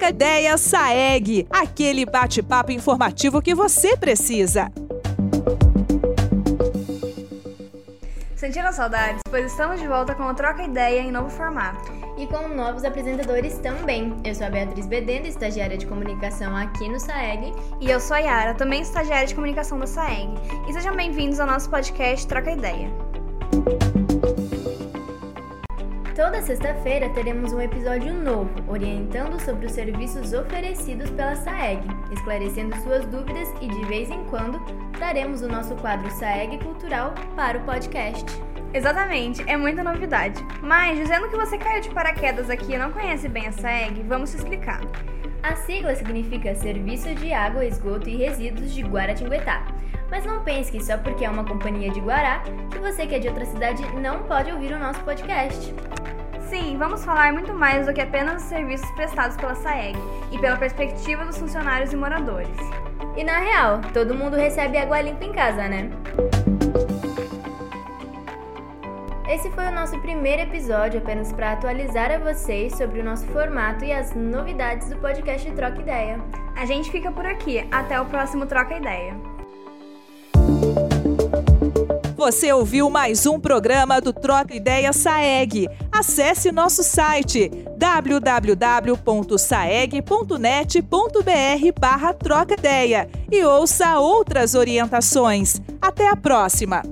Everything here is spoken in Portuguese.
Troca Ideia Saeg, aquele bate-papo informativo que você precisa. Sentindo saudades, pois estamos de volta com o Troca Ideia em novo formato. E com novos apresentadores também. Eu sou a Beatriz Bedenda, estagiária de comunicação aqui no SAEG. E eu sou a Yara, também estagiária de comunicação da SAEG. E sejam bem-vindos ao nosso podcast Troca Ideia. Toda sexta-feira teremos um episódio novo, orientando sobre os serviços oferecidos pela SAEG, esclarecendo suas dúvidas e de vez em quando traremos o nosso quadro SAEG Cultural para o podcast. Exatamente, é muita novidade. Mas, dizendo que você caiu de paraquedas aqui e não conhece bem a SAEG, vamos te explicar. A sigla significa Serviço de Água, Esgoto e Resíduos de Guaratinguetá. Mas não pense que só porque é uma companhia de Guará, que você que é de outra cidade não pode ouvir o nosso podcast. Sim, vamos falar muito mais do que apenas os serviços prestados pela SAEG e pela perspectiva dos funcionários e moradores. E na real, todo mundo recebe água limpa em casa, né? Esse foi o nosso primeiro episódio, apenas para atualizar a vocês sobre o nosso formato e as novidades do podcast Troca Ideia. A gente fica por aqui. Até o próximo Troca Ideia. Você ouviu mais um programa do Troca Ideia Saeg. Acesse nosso site www.saeg.net.br barra troca ideia e ouça outras orientações. Até a próxima!